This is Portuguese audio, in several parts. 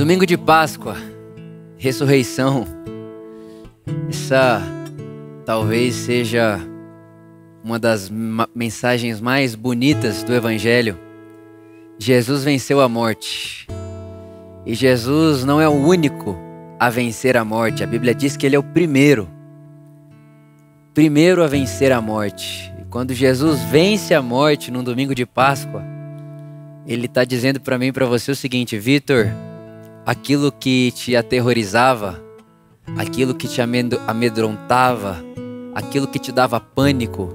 Domingo de Páscoa, ressurreição. Essa talvez seja uma das mensagens mais bonitas do Evangelho. Jesus venceu a morte. E Jesus não é o único a vencer a morte. A Bíblia diz que ele é o primeiro. Primeiro a vencer a morte. E quando Jesus vence a morte num domingo de Páscoa, ele está dizendo para mim e para você o seguinte: Vitor, aquilo que te aterrorizava, aquilo que te amedrontava, aquilo que te dava pânico,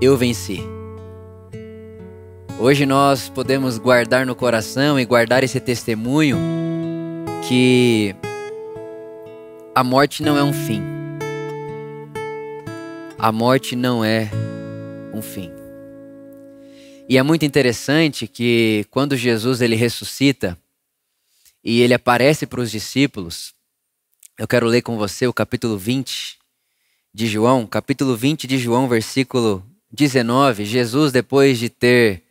eu venci. Hoje nós podemos guardar no coração e guardar esse testemunho que a morte não é um fim. A morte não é um fim. E é muito interessante que quando Jesus ele ressuscita e ele aparece para os discípulos, eu quero ler com você o capítulo 20 de João, capítulo 20 de João, versículo 19. Jesus, depois de ter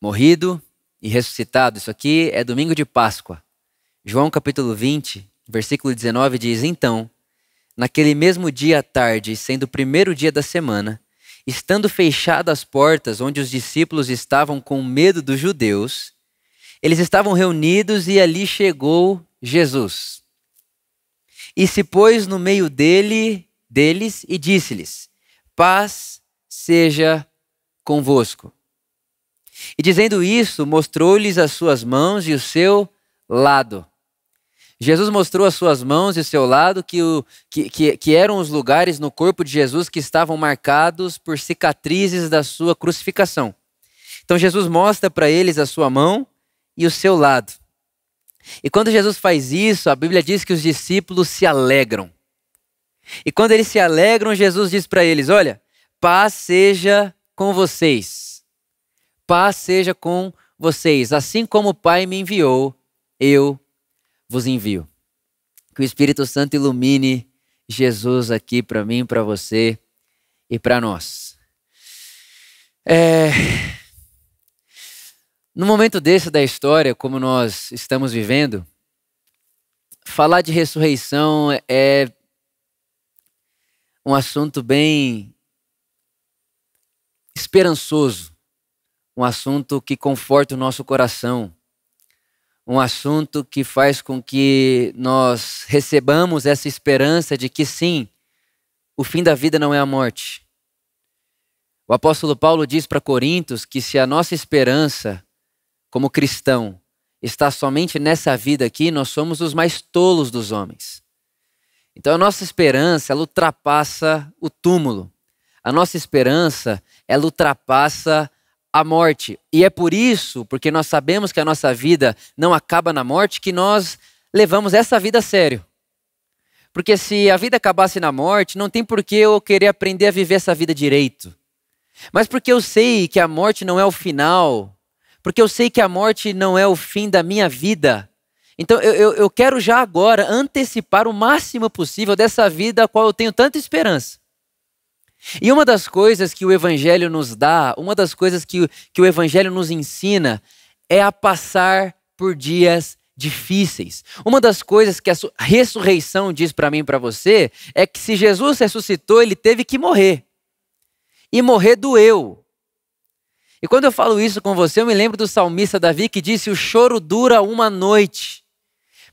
morrido e ressuscitado, isso aqui é domingo de Páscoa. João, capítulo 20, versículo 19 diz: Então, naquele mesmo dia à tarde, sendo o primeiro dia da semana, estando fechadas as portas onde os discípulos estavam com medo dos judeus, eles estavam reunidos e ali chegou Jesus. E se pôs no meio dele, deles e disse-lhes: Paz seja convosco. E dizendo isso, mostrou-lhes as suas mãos e o seu lado. Jesus mostrou as suas mãos e o seu lado, que, o, que, que, que eram os lugares no corpo de Jesus que estavam marcados por cicatrizes da sua crucificação. Então Jesus mostra para eles a sua mão e o seu lado. E quando Jesus faz isso, a Bíblia diz que os discípulos se alegram. E quando eles se alegram, Jesus diz para eles: Olha, paz seja com vocês. Paz seja com vocês. Assim como o Pai me enviou, eu vos envio. Que o Espírito Santo ilumine Jesus aqui para mim, para você e para nós. É... No momento desse da história, como nós estamos vivendo, falar de ressurreição é um assunto bem esperançoso, um assunto que conforta o nosso coração, um assunto que faz com que nós recebamos essa esperança de que sim, o fim da vida não é a morte. O apóstolo Paulo diz para Coríntios que se a nossa esperança como cristão está somente nessa vida aqui, nós somos os mais tolos dos homens. Então a nossa esperança, ela ultrapassa o túmulo. A nossa esperança, ela ultrapassa a morte. E é por isso, porque nós sabemos que a nossa vida não acaba na morte, que nós levamos essa vida a sério. Porque se a vida acabasse na morte, não tem por que eu querer aprender a viver essa vida direito. Mas porque eu sei que a morte não é o final, porque eu sei que a morte não é o fim da minha vida. Então eu, eu, eu quero já agora antecipar o máximo possível dessa vida a qual eu tenho tanta esperança. E uma das coisas que o Evangelho nos dá, uma das coisas que, que o Evangelho nos ensina, é a passar por dias difíceis. Uma das coisas que a ressurreição diz para mim e para você é que se Jesus ressuscitou, ele teve que morrer. E morrer doeu. E quando eu falo isso com você, eu me lembro do salmista Davi que disse: O choro dura uma noite,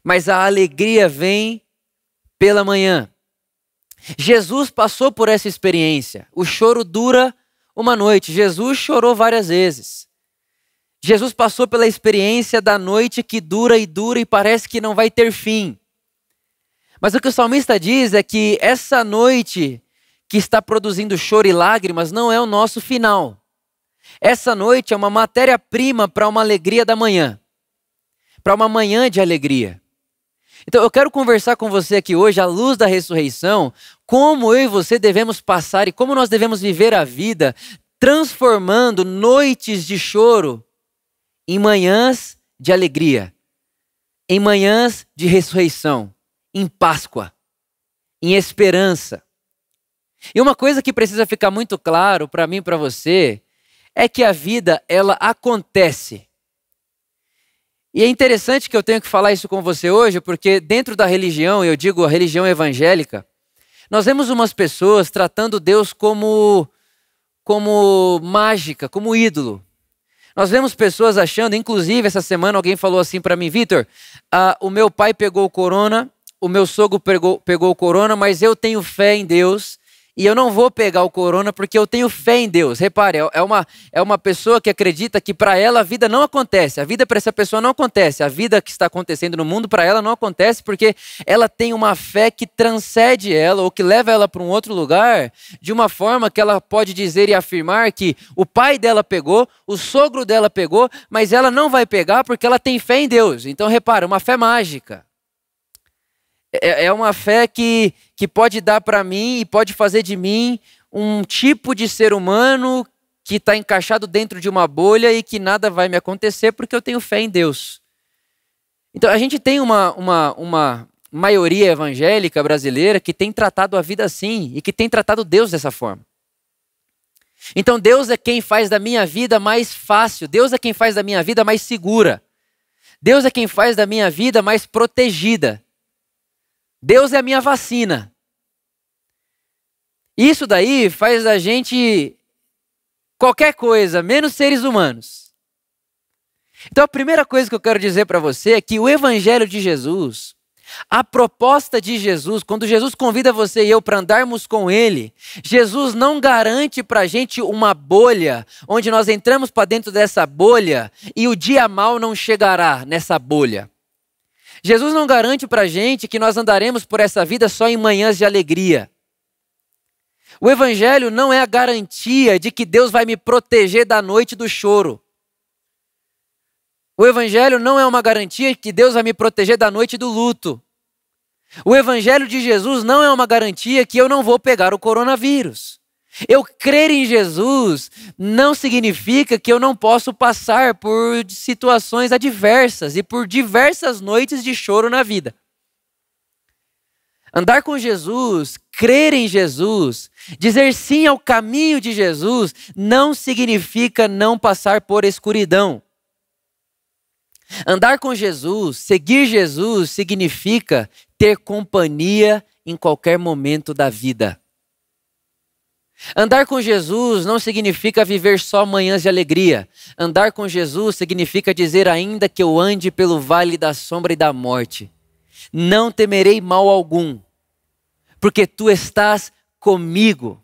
mas a alegria vem pela manhã. Jesus passou por essa experiência. O choro dura uma noite. Jesus chorou várias vezes. Jesus passou pela experiência da noite que dura e dura e parece que não vai ter fim. Mas o que o salmista diz é que essa noite que está produzindo choro e lágrimas não é o nosso final. Essa noite é uma matéria-prima para uma alegria da manhã, para uma manhã de alegria. Então eu quero conversar com você aqui hoje, à luz da ressurreição, como eu e você devemos passar e como nós devemos viver a vida, transformando noites de choro em manhãs de alegria, em manhãs de ressurreição, em Páscoa, em esperança. E uma coisa que precisa ficar muito claro para mim e para você é que a vida ela acontece. E é interessante que eu tenho que falar isso com você hoje, porque dentro da religião, eu digo a religião evangélica, nós vemos umas pessoas tratando Deus como como mágica, como ídolo. Nós vemos pessoas achando, inclusive essa semana alguém falou assim para mim, Vitor, ah, o meu pai pegou corona, o meu sogro pegou, pegou corona, mas eu tenho fé em Deus e eu não vou pegar o corona porque eu tenho fé em Deus. Repare, é, é uma, é uma pessoa que acredita que para ela a vida não acontece. A vida para essa pessoa não acontece. A vida que está acontecendo no mundo para ela não acontece porque ela tem uma fé que transcende ela ou que leva ela para um outro lugar de uma forma que ela pode dizer e afirmar que o pai dela pegou, o sogro dela pegou, mas ela não vai pegar porque ela tem fé em Deus. Então, repara, uma fé mágica. É, é uma fé que, que pode dar para mim e pode fazer de mim um tipo de ser humano que está encaixado dentro de uma bolha e que nada vai me acontecer porque eu tenho fé em Deus. Então a gente tem uma, uma, uma maioria evangélica brasileira que tem tratado a vida assim e que tem tratado Deus dessa forma. Então Deus é quem faz da minha vida mais fácil, Deus é quem faz da minha vida mais segura, Deus é quem faz da minha vida mais protegida. Deus é a minha vacina. Isso daí faz a gente qualquer coisa, menos seres humanos. Então a primeira coisa que eu quero dizer para você é que o evangelho de Jesus, a proposta de Jesus, quando Jesus convida você e eu para andarmos com Ele, Jesus não garante para a gente uma bolha, onde nós entramos para dentro dessa bolha e o dia mal não chegará nessa bolha. Jesus não garante para a gente que nós andaremos por essa vida só em manhãs de alegria. O Evangelho não é a garantia de que Deus vai me proteger da noite do choro. O Evangelho não é uma garantia que Deus vai me proteger da noite do luto. O Evangelho de Jesus não é uma garantia que eu não vou pegar o coronavírus. Eu crer em Jesus não significa que eu não posso passar por situações adversas e por diversas noites de choro na vida. Andar com Jesus, crer em Jesus, dizer sim ao caminho de Jesus, não significa não passar por escuridão. Andar com Jesus, seguir Jesus, significa ter companhia em qualquer momento da vida. Andar com Jesus não significa viver só manhãs de alegria. Andar com Jesus significa dizer, ainda que eu ande pelo vale da sombra e da morte, não temerei mal algum, porque tu estás comigo.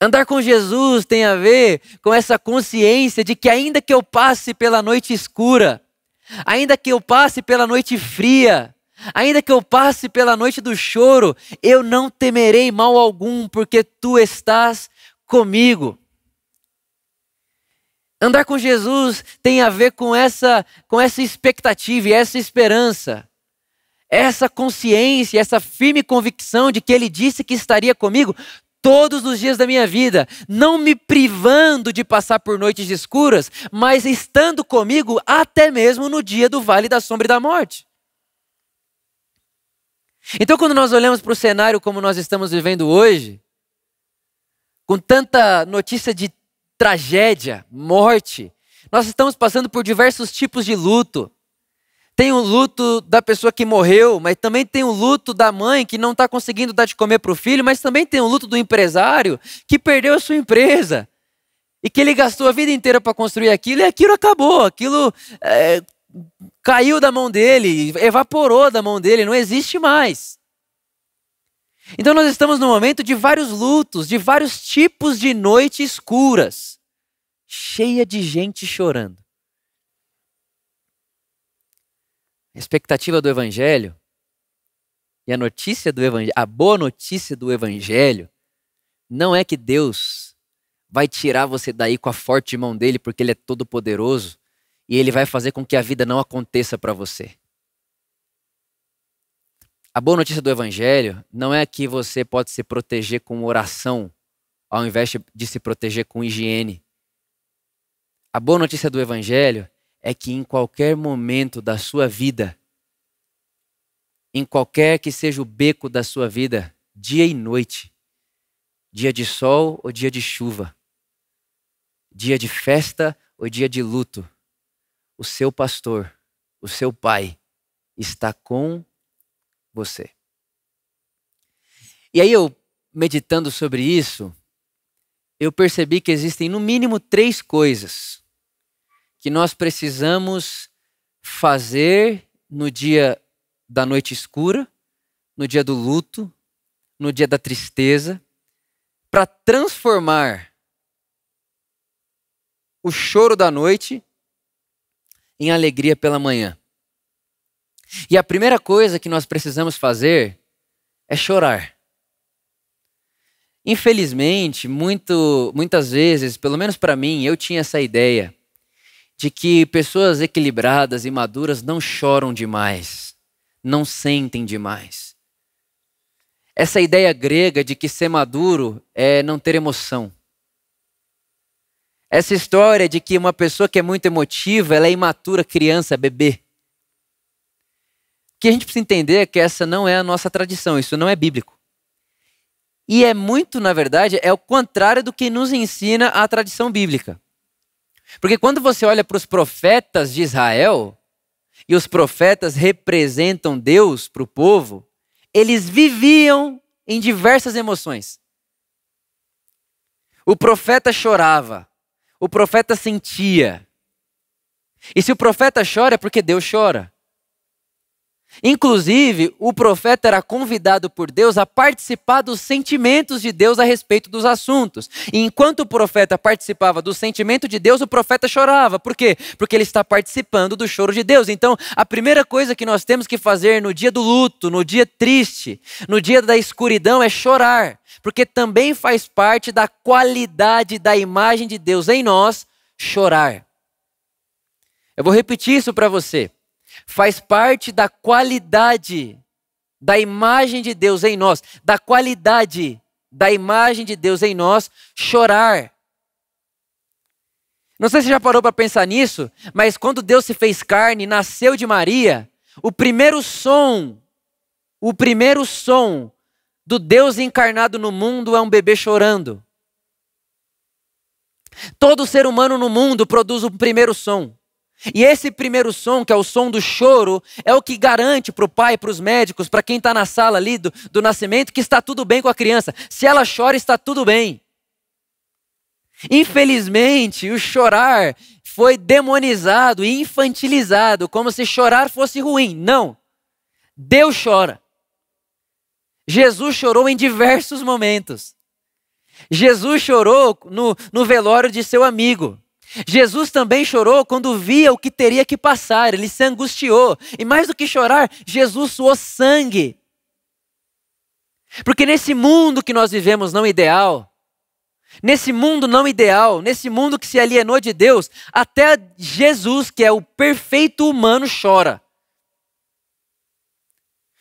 Andar com Jesus tem a ver com essa consciência de que, ainda que eu passe pela noite escura, ainda que eu passe pela noite fria, Ainda que eu passe pela noite do choro, eu não temerei mal algum, porque tu estás comigo. Andar com Jesus tem a ver com essa, com essa expectativa e essa esperança, essa consciência, essa firme convicção de que Ele disse que estaria comigo todos os dias da minha vida, não me privando de passar por noites escuras, mas estando comigo até mesmo no dia do vale da sombra e da morte. Então, quando nós olhamos para o cenário como nós estamos vivendo hoje, com tanta notícia de tragédia, morte, nós estamos passando por diversos tipos de luto. Tem o luto da pessoa que morreu, mas também tem o luto da mãe que não está conseguindo dar de comer para o filho, mas também tem o luto do empresário que perdeu a sua empresa e que ele gastou a vida inteira para construir aquilo e aquilo acabou, aquilo é, caiu da mão dele, evaporou da mão dele, não existe mais. Então nós estamos num momento de vários lutos, de vários tipos de noites escuras, cheia de gente chorando. A expectativa do evangelho e a notícia do evangelho, a boa notícia do evangelho não é que Deus vai tirar você daí com a forte mão dele porque ele é todo poderoso e ele vai fazer com que a vida não aconteça para você. A boa notícia do evangelho não é que você pode se proteger com oração ao invés de se proteger com higiene. A boa notícia do evangelho é que em qualquer momento da sua vida, em qualquer que seja o beco da sua vida, dia e noite, dia de sol ou dia de chuva, dia de festa ou dia de luto, o seu pastor, o seu pai, está com você. E aí eu, meditando sobre isso, eu percebi que existem no mínimo três coisas que nós precisamos fazer no dia da noite escura, no dia do luto, no dia da tristeza, para transformar o choro da noite em alegria pela manhã. E a primeira coisa que nós precisamos fazer é chorar. Infelizmente, muito, muitas vezes, pelo menos para mim, eu tinha essa ideia de que pessoas equilibradas e maduras não choram demais, não sentem demais. Essa ideia grega de que ser maduro é não ter emoção. Essa história de que uma pessoa que é muito emotiva, ela é imatura, criança, bebê. O que a gente precisa entender é que essa não é a nossa tradição, isso não é bíblico. E é muito, na verdade, é o contrário do que nos ensina a tradição bíblica. Porque quando você olha para os profetas de Israel, e os profetas representam Deus para o povo, eles viviam em diversas emoções. O profeta chorava, o profeta sentia. E se o profeta chora, é porque Deus chora. Inclusive, o profeta era convidado por Deus a participar dos sentimentos de Deus a respeito dos assuntos. E enquanto o profeta participava do sentimento de Deus, o profeta chorava. Por quê? Porque ele está participando do choro de Deus. Então, a primeira coisa que nós temos que fazer no dia do luto, no dia triste, no dia da escuridão é chorar. Porque também faz parte da qualidade da imagem de Deus em nós chorar. Eu vou repetir isso para você faz parte da qualidade da imagem de Deus em nós, da qualidade da imagem de Deus em nós, chorar. Não sei se você já parou para pensar nisso, mas quando Deus se fez carne, nasceu de Maria, o primeiro som, o primeiro som do Deus encarnado no mundo é um bebê chorando. Todo ser humano no mundo produz o primeiro som. E esse primeiro som, que é o som do choro, é o que garante para o pai, para os médicos, para quem está na sala ali do, do nascimento, que está tudo bem com a criança. Se ela chora, está tudo bem. Infelizmente, o chorar foi demonizado e infantilizado, como se chorar fosse ruim. Não. Deus chora. Jesus chorou em diversos momentos. Jesus chorou no, no velório de seu amigo. Jesus também chorou quando via o que teria que passar, ele se angustiou. E mais do que chorar, Jesus suou sangue. Porque nesse mundo que nós vivemos não ideal, nesse mundo não ideal, nesse mundo que se alienou de Deus, até Jesus, que é o perfeito humano, chora.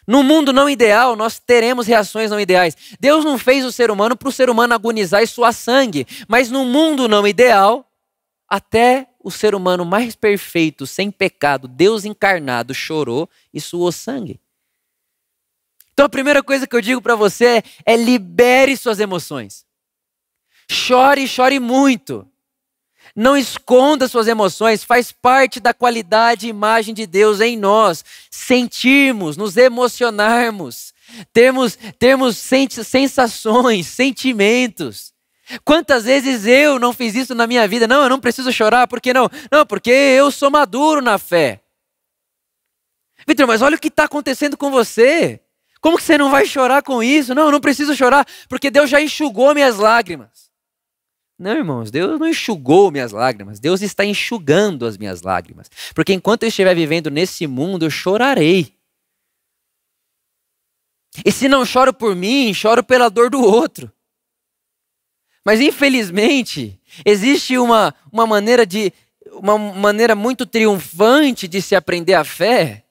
No mundo não ideal, nós teremos reações não ideais. Deus não fez o ser humano para o ser humano agonizar e suar sangue. Mas no mundo não ideal, até o ser humano mais perfeito, sem pecado, Deus encarnado, chorou e suou sangue. Então a primeira coisa que eu digo para você é, é libere suas emoções. Chore, chore muito. Não esconda suas emoções, faz parte da qualidade e imagem de Deus em nós. Sentirmos, nos emocionarmos, termos, termos sensações, sentimentos. Quantas vezes eu não fiz isso na minha vida? Não, eu não preciso chorar, por que não? Não, porque eu sou maduro na fé. Vitor, mas olha o que está acontecendo com você. Como que você não vai chorar com isso? Não, eu não preciso chorar, porque Deus já enxugou minhas lágrimas. Não, irmãos, Deus não enxugou minhas lágrimas, Deus está enxugando as minhas lágrimas. Porque enquanto eu estiver vivendo nesse mundo, eu chorarei. E se não choro por mim, choro pela dor do outro. Mas infelizmente, existe uma, uma maneira de uma maneira muito triunfante de se aprender a fé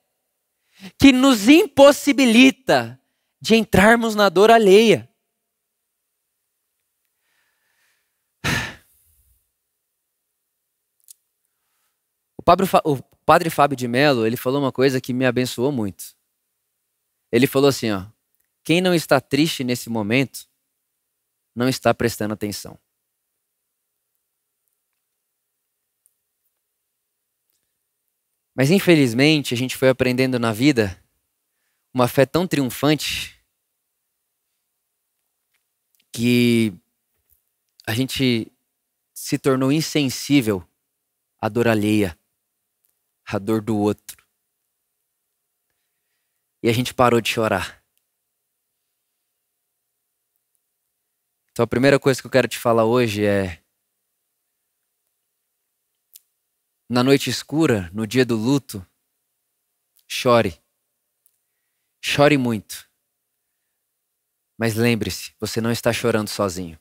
que nos impossibilita de entrarmos na dor alheia. O padre, o padre Fábio de Mello, ele falou uma coisa que me abençoou muito. Ele falou assim, ó: Quem não está triste nesse momento não está prestando atenção. Mas infelizmente a gente foi aprendendo na vida uma fé tão triunfante que a gente se tornou insensível à dor alheia, à dor do outro. E a gente parou de chorar. Então a primeira coisa que eu quero te falar hoje é na noite escura, no dia do luto, chore. Chore muito. Mas lembre-se, você não está chorando sozinho.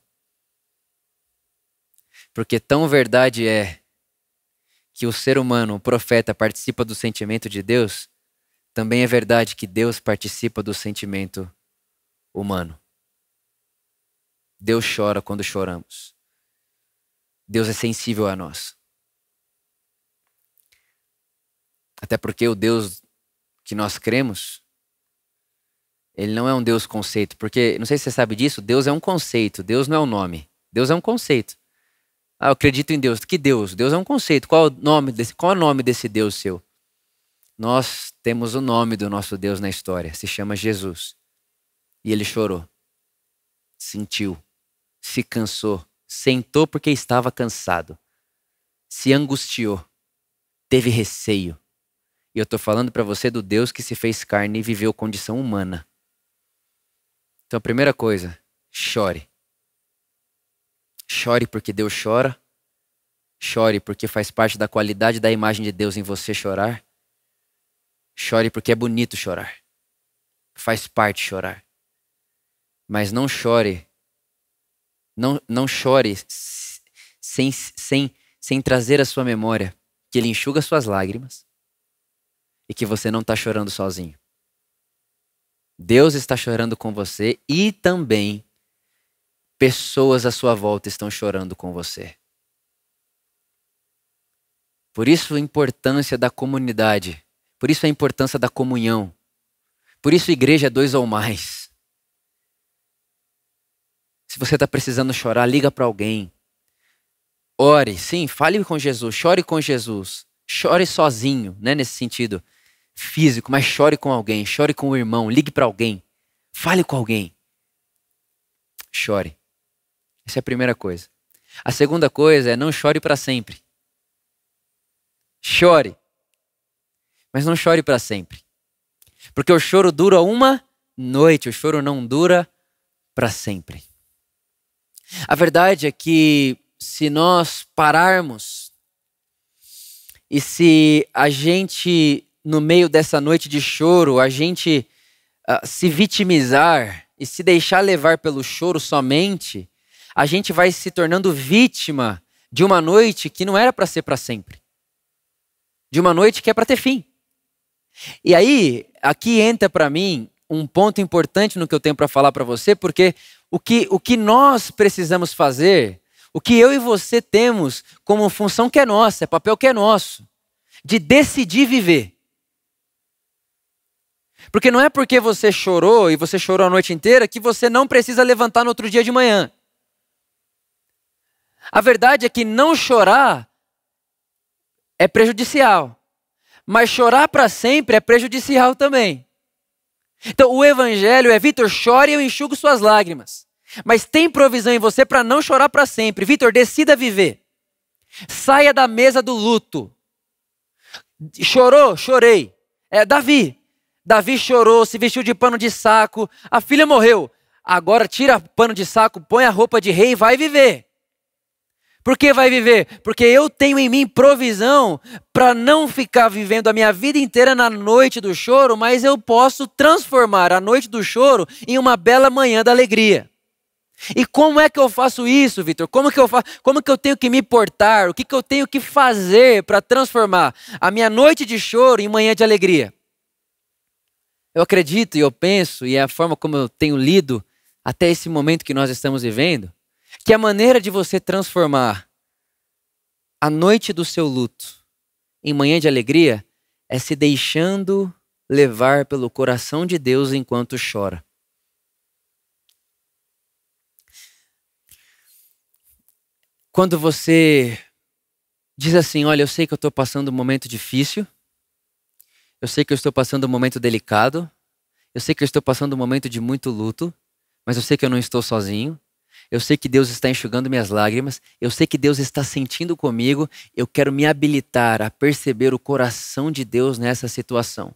Porque tão verdade é que o ser humano, o profeta, participa do sentimento de Deus, também é verdade que Deus participa do sentimento humano. Deus chora quando choramos. Deus é sensível a nós. Até porque o Deus que nós cremos, ele não é um Deus conceito. Porque, não sei se você sabe disso, Deus é um conceito, Deus não é um nome. Deus é um conceito. Ah, eu acredito em Deus. Que Deus? Deus é um conceito. Qual, o nome desse, qual é o nome desse Deus seu? Nós temos o nome do nosso Deus na história. Se chama Jesus. E ele chorou. Sentiu. Se cansou. Sentou porque estava cansado. Se angustiou. Teve receio e eu estou falando para você do Deus que se fez carne e viveu condição humana. Então, a primeira coisa, chore. Chore porque Deus chora. Chore porque faz parte da qualidade da imagem de Deus em você chorar. Chore porque é bonito chorar. Faz parte chorar. Mas não chore. Não, não chore sem, sem, sem trazer à sua memória que Ele enxuga suas lágrimas e que você não está chorando sozinho. Deus está chorando com você e também pessoas à sua volta estão chorando com você. Por isso a importância da comunidade, por isso a importância da comunhão. Por isso igreja é dois ou mais. Você está precisando chorar, liga para alguém. Ore, sim, fale com Jesus, chore com Jesus. Chore sozinho, né, nesse sentido físico, mas chore com alguém, chore com o irmão, ligue para alguém, fale com alguém. Chore. Essa é a primeira coisa. A segunda coisa é não chore para sempre. Chore. Mas não chore para sempre. Porque o choro dura uma noite, o choro não dura para sempre. A verdade é que se nós pararmos e se a gente no meio dessa noite de choro, a gente uh, se vitimizar e se deixar levar pelo choro somente, a gente vai se tornando vítima de uma noite que não era para ser para sempre. De uma noite que é para ter fim. E aí, aqui entra para mim um ponto importante no que eu tenho para falar para você, porque o que, o que nós precisamos fazer, o que eu e você temos como função que é nossa, é papel que é nosso, de decidir viver. Porque não é porque você chorou e você chorou a noite inteira que você não precisa levantar no outro dia de manhã. A verdade é que não chorar é prejudicial, mas chorar para sempre é prejudicial também. Então o evangelho é: Vitor, chore e eu enxugo suas lágrimas. Mas tem provisão em você para não chorar para sempre. Vitor, decida viver. Saia da mesa do luto. Chorou? Chorei. É, Davi, Davi chorou, se vestiu de pano de saco, a filha morreu. Agora tira pano de saco, põe a roupa de rei e vai viver. Por que vai viver? Porque eu tenho em mim provisão para não ficar vivendo a minha vida inteira na noite do choro, mas eu posso transformar a noite do choro em uma bela manhã da alegria. E como é que eu faço isso, Vitor? Como que eu faço? Como que eu tenho que me portar? O que, que eu tenho que fazer para transformar a minha noite de choro em manhã de alegria? Eu acredito e eu penso, e é a forma como eu tenho lido até esse momento que nós estamos vivendo, que a maneira de você transformar a noite do seu luto em manhã de alegria é se deixando levar pelo coração de Deus enquanto chora. Quando você diz assim: Olha, eu sei que eu estou passando um momento difícil, Eu sei que eu estou passando um momento delicado. Eu sei que eu estou passando um momento de muito luto. Mas eu sei que eu não estou sozinho. Eu sei que Deus está enxugando minhas lágrimas. Eu sei que Deus está sentindo comigo. Eu quero me habilitar a perceber o coração de Deus nessa situação.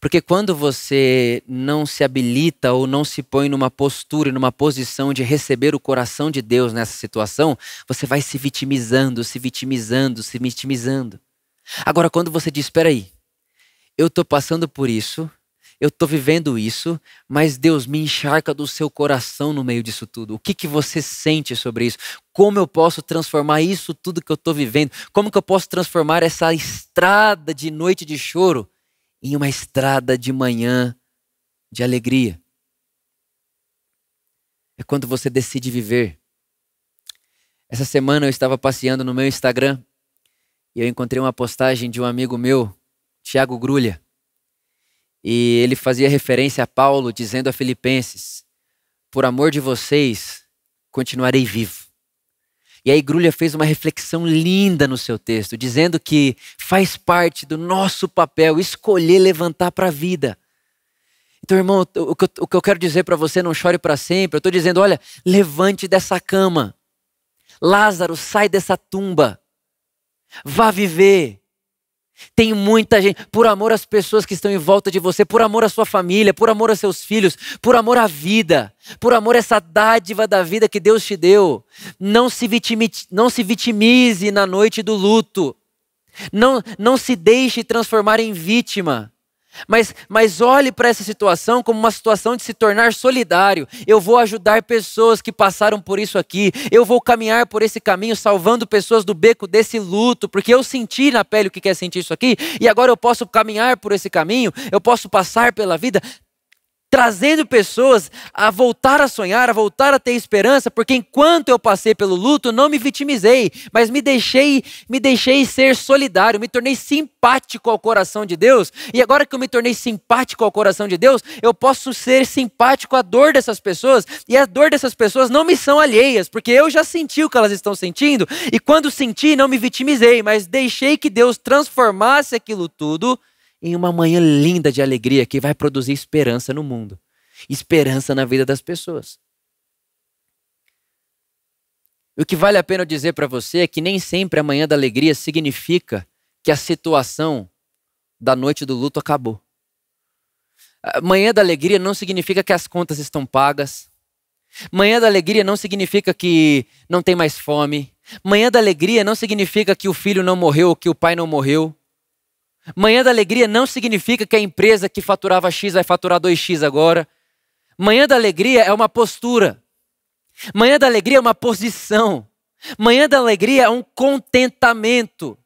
Porque quando você não se habilita ou não se põe numa postura, numa posição de receber o coração de Deus nessa situação, você vai se vitimizando, se vitimizando, se vitimizando. Agora, quando você diz: espera aí, eu estou passando por isso, eu estou vivendo isso, mas Deus me encharca do seu coração no meio disso tudo. O que, que você sente sobre isso? Como eu posso transformar isso tudo que eu estou vivendo? Como que eu posso transformar essa estrada de noite de choro em uma estrada de manhã de alegria? É quando você decide viver. Essa semana eu estava passeando no meu Instagram e eu encontrei uma postagem de um amigo meu, Tiago Grulha. E ele fazia referência a Paulo dizendo a Filipenses: Por amor de vocês, continuarei vivo. E aí Grulha fez uma reflexão linda no seu texto, dizendo que faz parte do nosso papel escolher levantar para a vida. Então, irmão, o que eu, quero dizer para você, não chore para sempre. Eu estou dizendo, olha, levante dessa cama. Lázaro, sai dessa tumba. Vá viver. Tem muita gente, por amor às pessoas que estão em volta de você, por amor à sua família, por amor a seus filhos, por amor à vida, por amor a essa dádiva da vida que Deus te deu. Não se, vitimize, não se vitimize na noite do luto. Não, não se deixe transformar em vítima. Mas, mas olhe para essa situação como uma situação de se tornar solidário. Eu vou ajudar pessoas que passaram por isso aqui. Eu vou caminhar por esse caminho, salvando pessoas do beco desse luto, porque eu senti na pele o que quer sentir isso aqui, e agora eu posso caminhar por esse caminho, eu posso passar pela vida trazendo pessoas a voltar a sonhar, a voltar a ter esperança, porque enquanto eu passei pelo luto, não me vitimizei, mas me deixei, me deixei ser solidário, me tornei simpático ao coração de Deus. E agora que eu me tornei simpático ao coração de Deus, eu posso ser simpático à dor dessas pessoas, e a dor dessas pessoas não me são alheias, porque eu já senti o que elas estão sentindo, e quando senti, não me vitimizei, mas deixei que Deus transformasse aquilo tudo em uma manhã linda de alegria que vai produzir esperança no mundo, esperança na vida das pessoas. O que vale a pena dizer para você é que nem sempre a manhã da alegria significa que a situação da noite do luto acabou. Manhã da alegria não significa que as contas estão pagas. Manhã da alegria não significa que não tem mais fome. Manhã da alegria não significa que o filho não morreu ou que o pai não morreu. Manhã da alegria não significa que a empresa que faturava X vai faturar 2X agora. Manhã da alegria é uma postura. Manhã da alegria é uma posição. Manhã da alegria é um contentamento.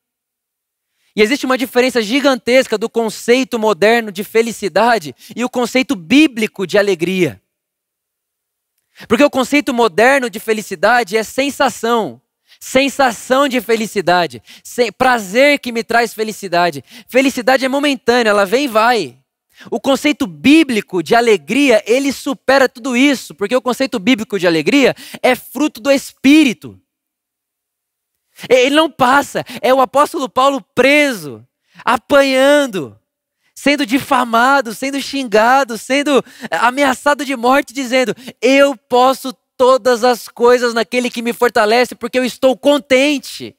E existe uma diferença gigantesca do conceito moderno de felicidade e o conceito bíblico de alegria. Porque o conceito moderno de felicidade é sensação, sensação de felicidade, prazer que me traz felicidade. Felicidade é momentânea, ela vem e vai. O conceito bíblico de alegria, ele supera tudo isso, porque o conceito bíblico de alegria é fruto do espírito. Ele não passa, é o apóstolo Paulo preso, apanhando, sendo difamado, sendo xingado, sendo ameaçado de morte, dizendo: Eu posso todas as coisas naquele que me fortalece, porque eu estou contente.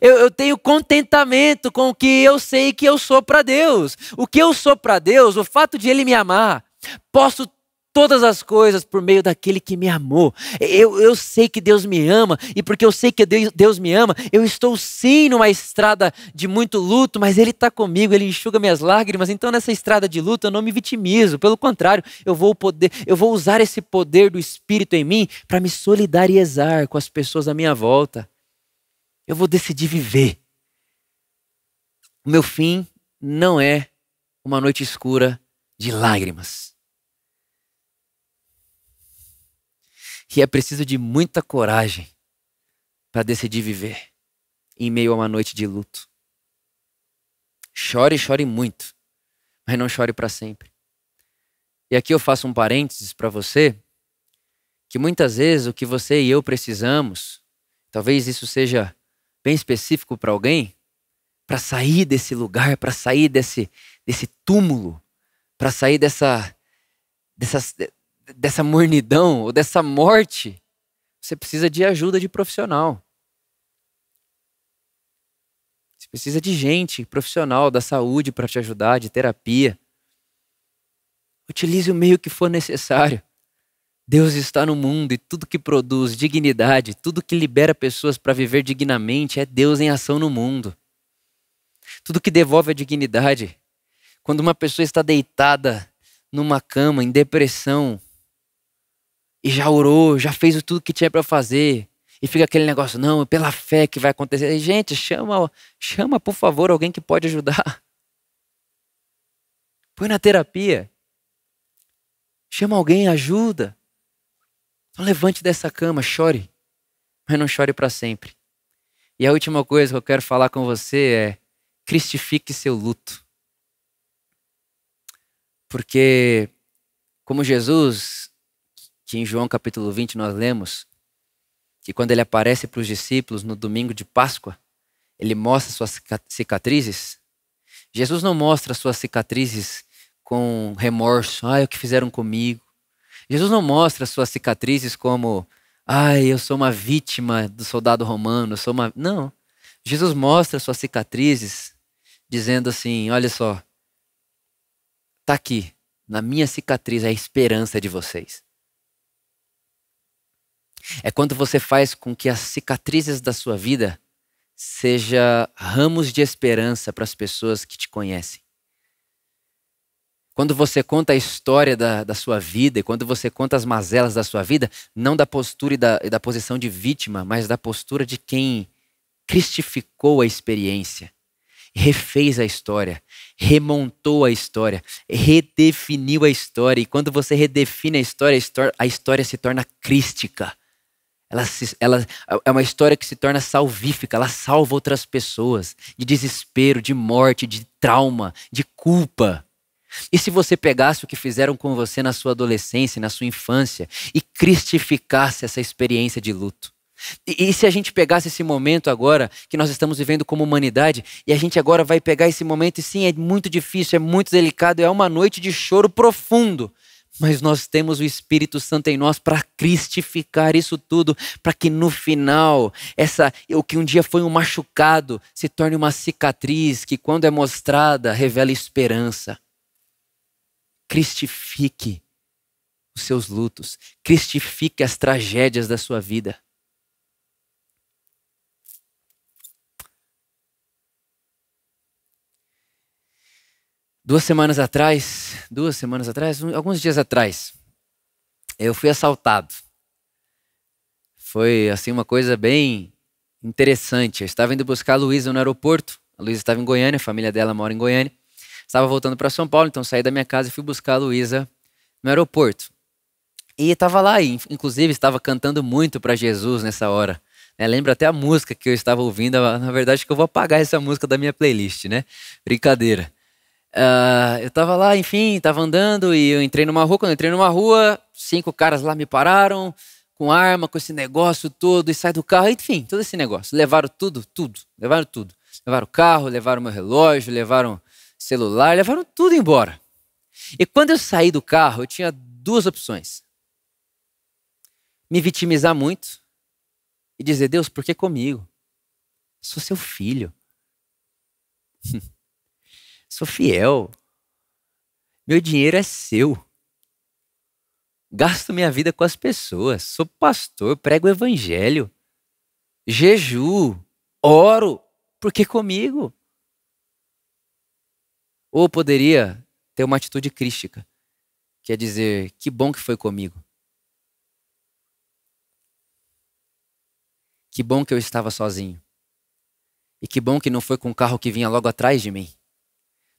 Eu, eu, tenho contentamento com o que eu sei que eu sou para Deus. O que eu sou para Deus, o fato de Ele me amar, posso todas as coisas por meio daquele que me amou. Eu, eu sei que Deus me ama, e porque eu sei que Deus, me ama, eu estou sim numa estrada de muito luto, mas Ele está comigo, Ele enxuga minhas lágrimas. Então, nessa estrada de luto, eu não me vitimizo, pelo contrário, eu vou, poder, eu vou usar esse poder do Espírito em mim para me solidarizar com as pessoas à minha volta. Eu vou decidir viver. O meu fim não é uma noite escura de lágrimas. Que é preciso de muita coragem para decidir viver em meio a uma noite de luto. Chore, chore muito, mas não chore para sempre. E aqui eu faço um parênteses para você, que muitas vezes o que você e eu precisamos, talvez isso seja bem específico para alguém, para sair desse lugar, para sair desse, desse túmulo, para sair dessa, dessa, dessa mornidão ou dessa morte, você precisa de ajuda de profissional. Você precisa de gente profissional da saúde para te ajudar, de terapia. Utilize o meio que for necessário. Deus está no mundo e tudo que produz dignidade, tudo que libera pessoas para viver dignamente é Deus em ação no mundo. Tudo que devolve a dignidade. Quando uma pessoa está deitada numa cama, em depressão, e já orou, já fez tudo que tinha para fazer, e fica aquele negócio, não, pela fé que vai acontecer. E, gente, chama, chama por favor alguém que pode ajudar. Põe na terapia. Chama alguém, ajuda. Então levante dessa cama, chore, mas não chore para sempre. E a última coisa que eu quero falar com você é: cristifique seu luto. Porque, como Jesus, que em João capítulo 20 nós lemos, que quando ele aparece para os discípulos no domingo de Páscoa, ele mostra suas cicatrizes. Jesus não mostra suas cicatrizes com remorso, ai, o que fizeram comigo. Jesus não mostra suas cicatrizes como, ai, eu sou uma vítima do soldado romano, sou uma. Não. Jesus mostra suas cicatrizes dizendo assim: olha só, tá aqui, na minha cicatriz a esperança de vocês. É quando você faz com que as cicatrizes da sua vida seja ramos de esperança para as pessoas que te conhecem. Quando você conta a história da, da sua vida e quando você conta as mazelas da sua vida, não da postura e da, e da posição de vítima, mas da postura de quem cristificou a experiência, refez a história, remontou a história, redefiniu a história. E quando você redefine a história, a história, a história se torna crística. Ela, se, ela é uma história que se torna salvífica, ela salva outras pessoas de desespero, de morte, de trauma, de culpa. E se você pegasse o que fizeram com você na sua adolescência, na sua infância, e cristificasse essa experiência de luto? E, e, se a gente pegasse esse momento agora, que nós estamos vivendo como humanidade, e a gente agora vai pegar esse momento, e sim, é muito difícil, é muito delicado, é uma noite de choro profundo, mas nós temos o Espírito Santo em nós para cristificar isso tudo, para que no final, essa o que um dia foi um machucado se torne uma cicatriz que, quando é mostrada, revela esperança. Cristifique os seus lutos, cristifique as tragédias da sua vida. Duas semanas atrás, duas semanas atrás, alguns dias atrás, eu fui assaltado. Foi assim uma coisa bem interessante. Eu estava indo buscar a Luísa no aeroporto. A Luísa estava em Goiânia, a família dela mora em Goiânia. Estava voltando para São Paulo, então saí da minha casa e fui buscar a Luísa no aeroporto. E estava lá, inclusive estava cantando muito para Jesus nessa hora. É, até a música que eu estava ouvindo. Na verdade, que eu vou apagar essa música da minha playlist, né? Brincadeira. Uh, eu estava lá, enfim, estava andando e eu entrei numa rua. Quando eu entrei numa rua, cinco caras lá me pararam com arma, com esse negócio todo e sai do carro. Enfim, todo esse negócio. Levaram tudo, tudo. Levaram tudo. Levaram o carro, levaram meu relógio, levaram celular, levaram tudo embora. E quando eu saí do carro, eu tinha duas opções: me vitimizar muito e dizer, Deus, por que comigo? Sou seu filho. Sou fiel. Meu dinheiro é seu. Gasto minha vida com as pessoas. Sou pastor, prego o evangelho. Jeju, oro, porque comigo. Ou poderia ter uma atitude crística, quer dizer, que bom que foi comigo. Que bom que eu estava sozinho. E que bom que não foi com o carro que vinha logo atrás de mim.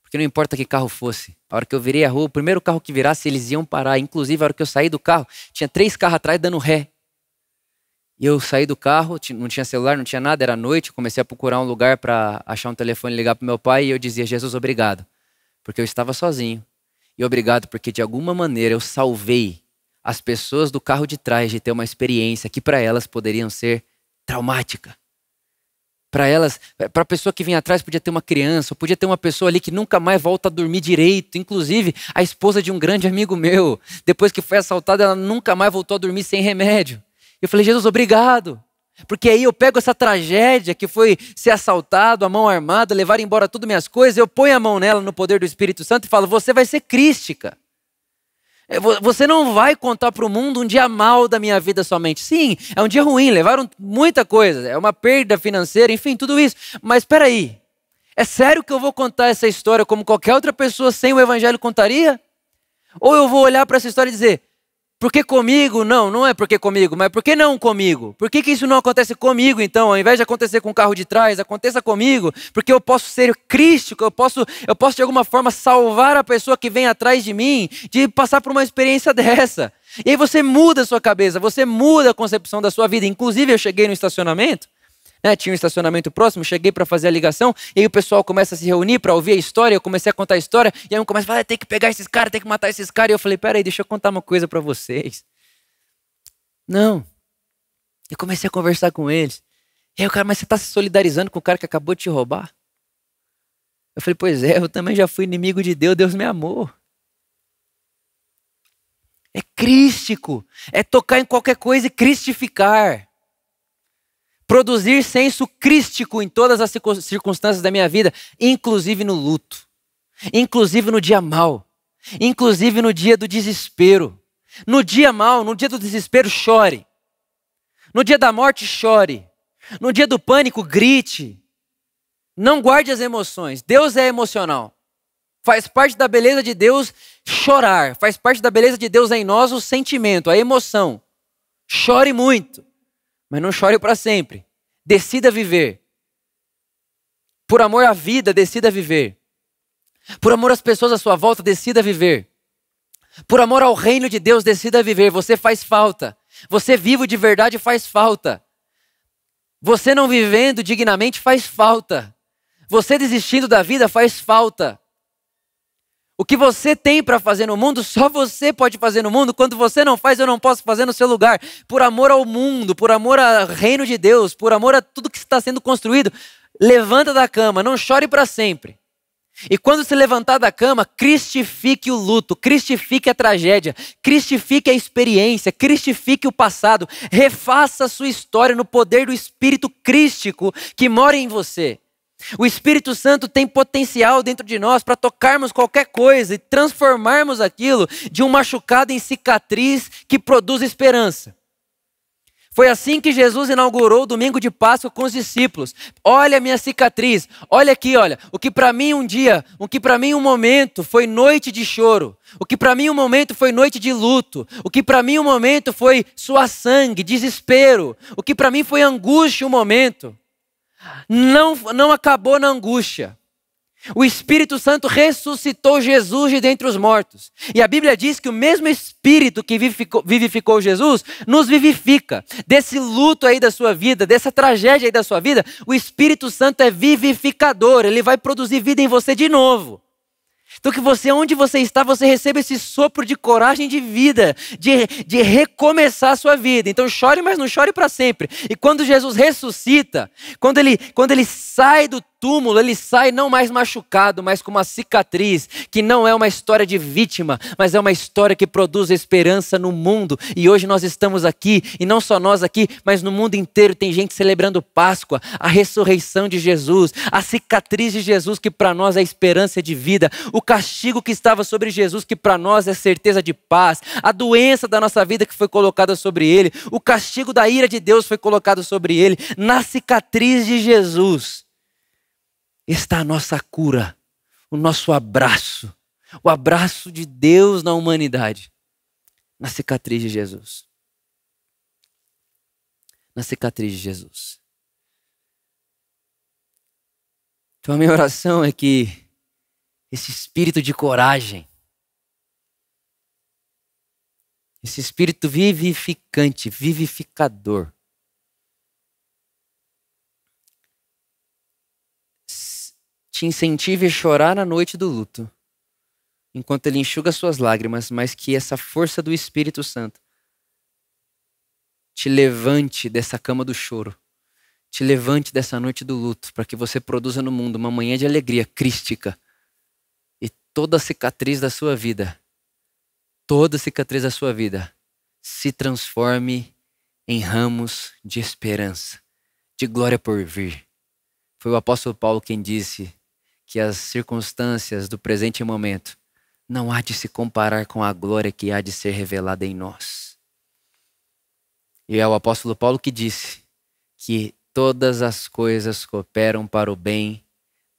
Porque não importa que carro fosse. A hora que eu virei a rua, o primeiro carro que virasse, eles iam parar. Inclusive, a hora que eu saí do carro, tinha três carros atrás dando ré. E eu saí do carro, não tinha celular, não tinha nada, era noite. Comecei a procurar um lugar para achar um telefone ligar para meu pai. E eu dizia: Jesus, obrigado porque eu estava sozinho. E obrigado porque de alguma maneira eu salvei as pessoas do carro de trás de ter uma experiência que para elas poderiam ser traumática. Para elas, para a pessoa que vem atrás, podia ter uma criança, podia ter uma pessoa ali que nunca mais volta a dormir direito. Inclusive, a esposa de um grande amigo meu, depois que foi assaltada, ela nunca mais voltou a dormir sem remédio. Eu falei, Jesus, obrigado. Porque aí eu pego essa tragédia que foi ser assaltado, a mão armada, levar embora tudo minhas coisas, eu ponho a mão nela no poder do Espírito Santo e falo: você vai ser crística. É, você não vai contar para o mundo um dia mal da minha vida somente. Sim, é um dia ruim, levaram muita coisa, é uma perda financeira, enfim, tudo isso. Mas espera aí, é sério que eu vou contar essa história como qualquer outra pessoa sem o evangelho contaria? Ou eu vou olhar para essa história e dizer, por que comigo? Não, não é porque comigo, mas por que não comigo? Por que, que isso não acontece comigo, então? Ao invés de acontecer com o carro de trás, aconteça comigo, porque eu posso ser crístico, eu posso, eu posso de alguma forma salvar a pessoa que vem atrás de mim de passar por uma experiência dessa. E aí você muda a sua cabeça, você muda a concepção da sua vida. Inclusive, eu cheguei no estacionamento né, tinha um estacionamento próximo, cheguei para fazer a ligação, e aí o pessoal começa a se reunir para ouvir a história, eu comecei a contar a história, e aí um começa a falar, ah, tem que pegar esses caras, tem que matar esses caras, e eu falei, peraí, deixa eu contar uma coisa para vocês. Não. Eu comecei a conversar com eles. E aí o cara, mas você está se solidarizando com o cara que acabou de te roubar? Eu falei, pois é, eu também já fui inimigo de Deus, Deus me amou. É crístico, é tocar em qualquer coisa e cristificar produzir senso crístico em todas as circunstâncias da minha vida, inclusive no luto, inclusive no dia mal, inclusive no dia do desespero. No dia mal, no dia do desespero, chore. No dia da morte, chore. No dia do pânico, grite. Não guarde as emoções. Deus é emocional. Faz parte da beleza de Deus chorar. Faz parte da beleza de Deus em nós o sentimento, a emoção. Chore muito. Mas não chore para sempre. Decida viver. Por amor à vida, decida viver. Por amor às pessoas à sua volta, decida viver. Por amor ao reino de Deus, decida viver. Você faz falta. Você vivo de verdade faz falta. Você não vivendo dignamente faz falta. Você desistindo da vida faz falta. O que você tem para fazer no mundo, só você pode fazer no mundo. Quando você não faz, eu não posso fazer no seu lugar. Por amor ao mundo, por amor ao reino de Deus, por amor a tudo que está sendo construído, levanta da cama, não chore para sempre. E quando se levantar da cama, cristifique o luto, cristifique a tragédia, cristifique a experiência, cristifique o passado, refaça a sua história no poder do Espírito Crístico que mora em você. O Espírito Santo tem potencial dentro de nós para tocarmos qualquer coisa e transformarmos aquilo de um machucado em cicatriz que produz esperança. Foi assim que Jesus inaugurou o domingo de Páscoa com os discípulos. Olha a minha cicatriz, olha aqui, olha. O que para mim um dia, o que para mim um momento foi noite de choro, o que para mim um momento foi noite de luto, o que para mim um momento foi suar sangue, desespero, o que para mim foi angústia um momento não, não acabou na angústia. O Espírito Santo ressuscitou Jesus de dentre os mortos. E a Bíblia diz que o mesmo Espírito que vivificou, vivificou, Jesus nos vivifica. Desse luto aí da sua vida, dessa tragédia aí da sua vida, o Espírito Santo é vivificador. Ele vai produzir vida em você de novo. Então que você, onde você está, você receba esse sopro de coragem de vida, de, de recomeçar a sua vida. Então chore, mas não chore para sempre. E quando Jesus ressuscita, quando ele, quando ele sai do túmulo, ele sai não mais machucado, mas com uma cicatriz, que não é uma história de vítima, mas é uma história que produz esperança no mundo. E hoje nós estamos aqui, e não só nós aqui, mas no mundo inteiro tem gente celebrando Páscoa, a ressurreição de Jesus, a cicatriz de Jesus, que para nós é esperança de vida, o castigo que estava sobre Jesus, que para nós é certeza de paz, a doença da nossa vida que foi colocada sobre ele, o castigo da ira de Deus foi colocado sobre ele, na cicatriz de Jesus está a nossa cura, o nosso abraço, o abraço de Deus na humanidade, na cicatriz de Jesus. Na cicatriz de Jesus. Então a minha oração é que esse espírito de coragem, esse espírito vivificante, vivificador, te incentive a chorar na noite do luto, enquanto ele enxuga suas lágrimas, mas que essa força do Espírito Santo te levante dessa cama do choro te levante dessa noite do luto, para que você produza no mundo uma manhã de alegria crística. E toda a cicatriz da sua vida, toda a cicatriz da sua vida, se transforme em ramos de esperança, de glória por vir. Foi o apóstolo Paulo quem disse que as circunstâncias do presente momento não há de se comparar com a glória que há de ser revelada em nós. E é o apóstolo Paulo que disse que todas as coisas cooperam para o bem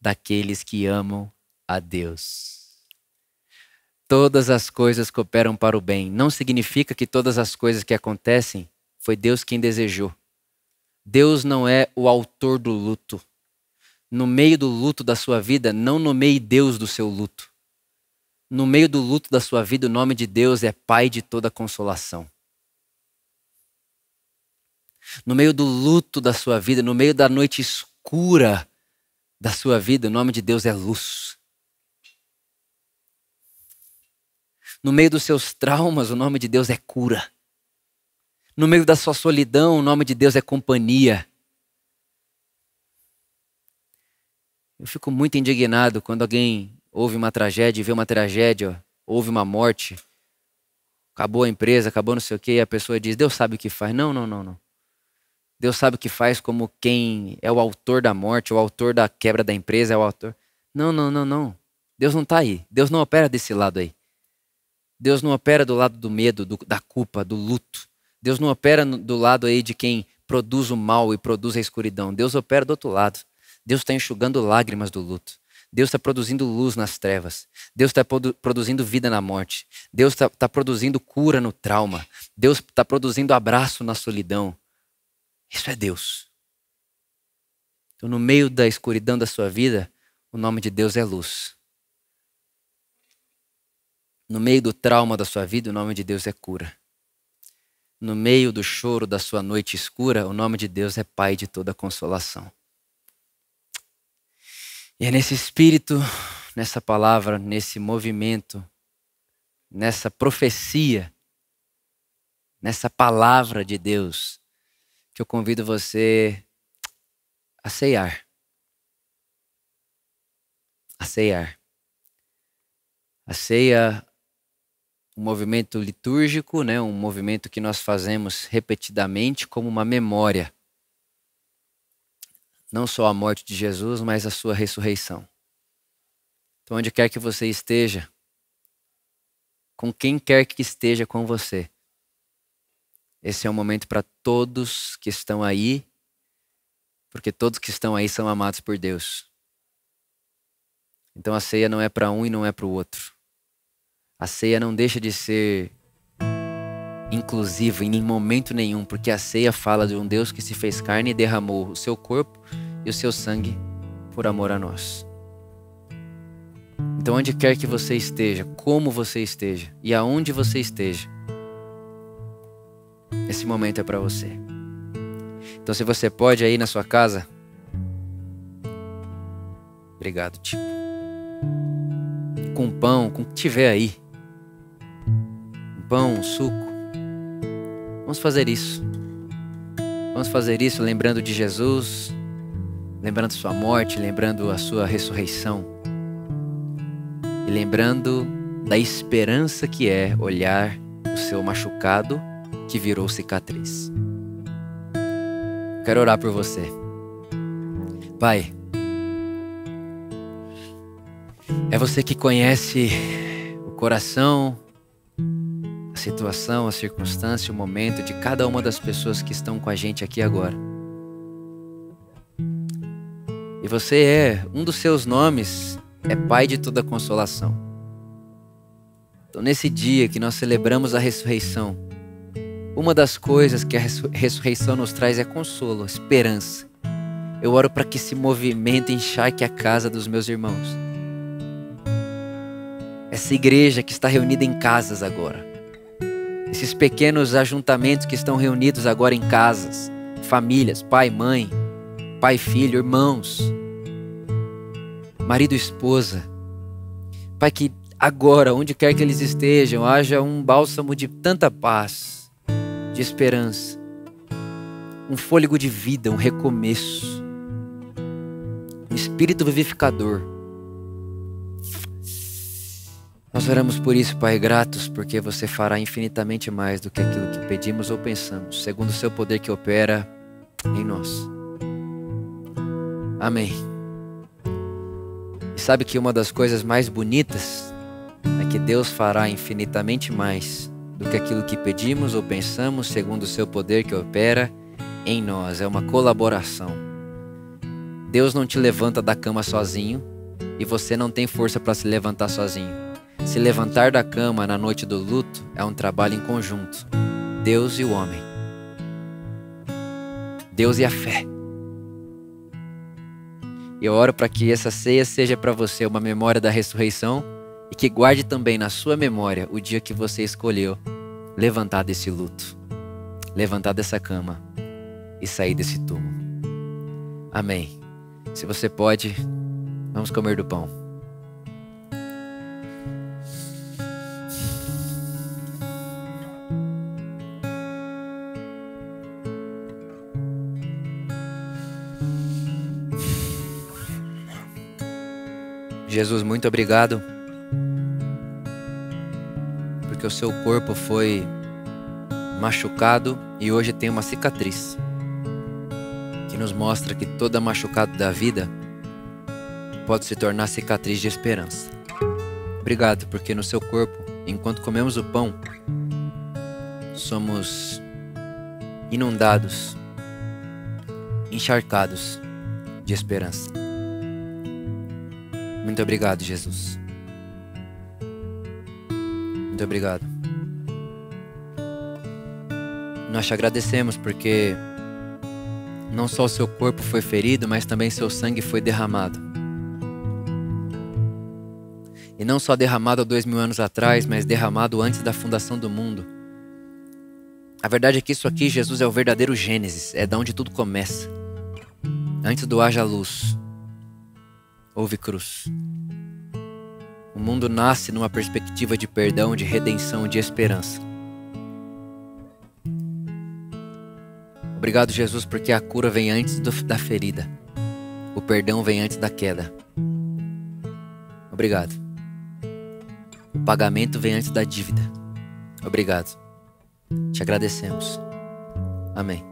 daqueles que amam a Deus. Todas as coisas cooperam para o bem. Não significa que todas as coisas que acontecem foi Deus quem desejou. Deus não é o autor do luto. No meio do luto da sua vida, não nomeie Deus do seu luto. No meio do luto da sua vida, o nome de Deus é Pai de toda consolação. No meio do luto da sua vida, no meio da noite escura da sua vida, o nome de Deus é luz. No meio dos seus traumas, o nome de Deus é cura. No meio da sua solidão, o nome de Deus é companhia. Eu fico muito indignado quando alguém ouve uma tragédia, vê uma tragédia, ouve uma morte, acabou a empresa, acabou não sei o quê, e a pessoa diz: Deus sabe o que faz. Não, não, não, não. Deus sabe o que faz como quem é o autor da morte, o autor da quebra da empresa, é o autor. Não, não, não, não. Deus não está aí. Deus não opera desse lado aí. Deus não opera do lado do medo, do, da culpa, do luto. Deus não opera do lado aí de quem produz o mal e produz a escuridão. Deus opera do outro lado. Deus está enxugando lágrimas do luto. Deus está produzindo luz nas trevas. Deus está produ produzindo vida na morte. Deus está tá produzindo cura no trauma. Deus está produzindo abraço na solidão. Isso é Deus. Então, no meio da escuridão da sua vida, o nome de Deus é luz. No meio do trauma da sua vida, o nome de Deus é cura no meio do choro da sua noite escura, o nome de Deus é Pai de toda consolação. E é nesse espírito, nessa palavra, nesse movimento, nessa profecia, nessa palavra de Deus, que eu convido você a ceiar. A ceiar. A ceia um movimento litúrgico, né, um movimento que nós fazemos repetidamente como uma memória. Não só a morte de Jesus, mas a sua ressurreição. Então, onde quer que você esteja, com quem quer que esteja com você, esse é um momento para todos que estão aí, porque todos que estão aí são amados por Deus. Então a ceia não é para um e não é para o outro. A ceia não deixa de ser inclusiva em momento nenhum, porque a ceia fala de um Deus que se fez carne e derramou o seu corpo e o seu sangue por amor a nós. Então, onde quer que você esteja, como você esteja e aonde você esteja, esse momento é para você. Então, se você pode aí na sua casa, obrigado, tipo, com pão, com o que tiver aí pão, um suco. Vamos fazer isso. Vamos fazer isso lembrando de Jesus, lembrando sua morte, lembrando a sua ressurreição. E lembrando da esperança que é olhar o seu machucado que virou cicatriz. Quero orar por você. Pai, é você que conhece o coração, situação, a circunstância, o momento de cada uma das pessoas que estão com a gente aqui agora. E você é, um dos seus nomes é Pai de toda consolação. Então, nesse dia que nós celebramos a ressurreição, uma das coisas que a ressurreição nos traz é consolo, esperança. Eu oro para que esse movimento encharque a casa dos meus irmãos. Essa igreja que está reunida em casas agora esses pequenos ajuntamentos que estão reunidos agora em casas, famílias, pai, mãe, pai, filho, irmãos, marido, esposa. Pai, que agora, onde quer que eles estejam, haja um bálsamo de tanta paz, de esperança. um fôlego de vida, um recomeço, um espírito vivificador. Nós oramos por isso, Pai, gratos, porque você fará infinitamente mais do que aquilo que pedimos ou pensamos, segundo o seu poder que opera em nós. Amém. E sabe que uma das coisas mais bonitas é que Deus fará infinitamente mais do que aquilo que pedimos ou pensamos, segundo o seu poder que opera em nós. É uma colaboração. Deus não te levanta da cama sozinho e você não tem força para se levantar sozinho. Se levantar da cama na noite do luto é um trabalho em conjunto. Deus e o homem. Deus e a fé. Eu oro para que essa ceia seja para você uma memória da ressurreição e que guarde também na sua memória o dia que você escolheu levantar desse luto, levantar dessa cama e sair desse túmulo. Amém. Se você pode, vamos comer do pão. Jesus, muito obrigado, porque o seu corpo foi machucado e hoje tem uma cicatriz que nos mostra que toda machucado da vida pode se tornar cicatriz de esperança. Obrigado, porque no seu corpo, enquanto comemos o pão, somos inundados, encharcados de esperança. Muito obrigado, Jesus. Muito obrigado. Nós te agradecemos porque não só o seu corpo foi ferido, mas também seu sangue foi derramado. E não só derramado há dois mil anos atrás, mas derramado antes da fundação do mundo. A verdade é que isso aqui, Jesus, é o verdadeiro Gênesis, é da onde tudo começa. Antes do haja luz, houve cruz. O mundo nasce numa perspectiva de perdão, de redenção, de esperança. Obrigado, Jesus, porque a cura vem antes do, da ferida. O perdão vem antes da queda. Obrigado. O pagamento vem antes da dívida. Obrigado. Te agradecemos. Amém.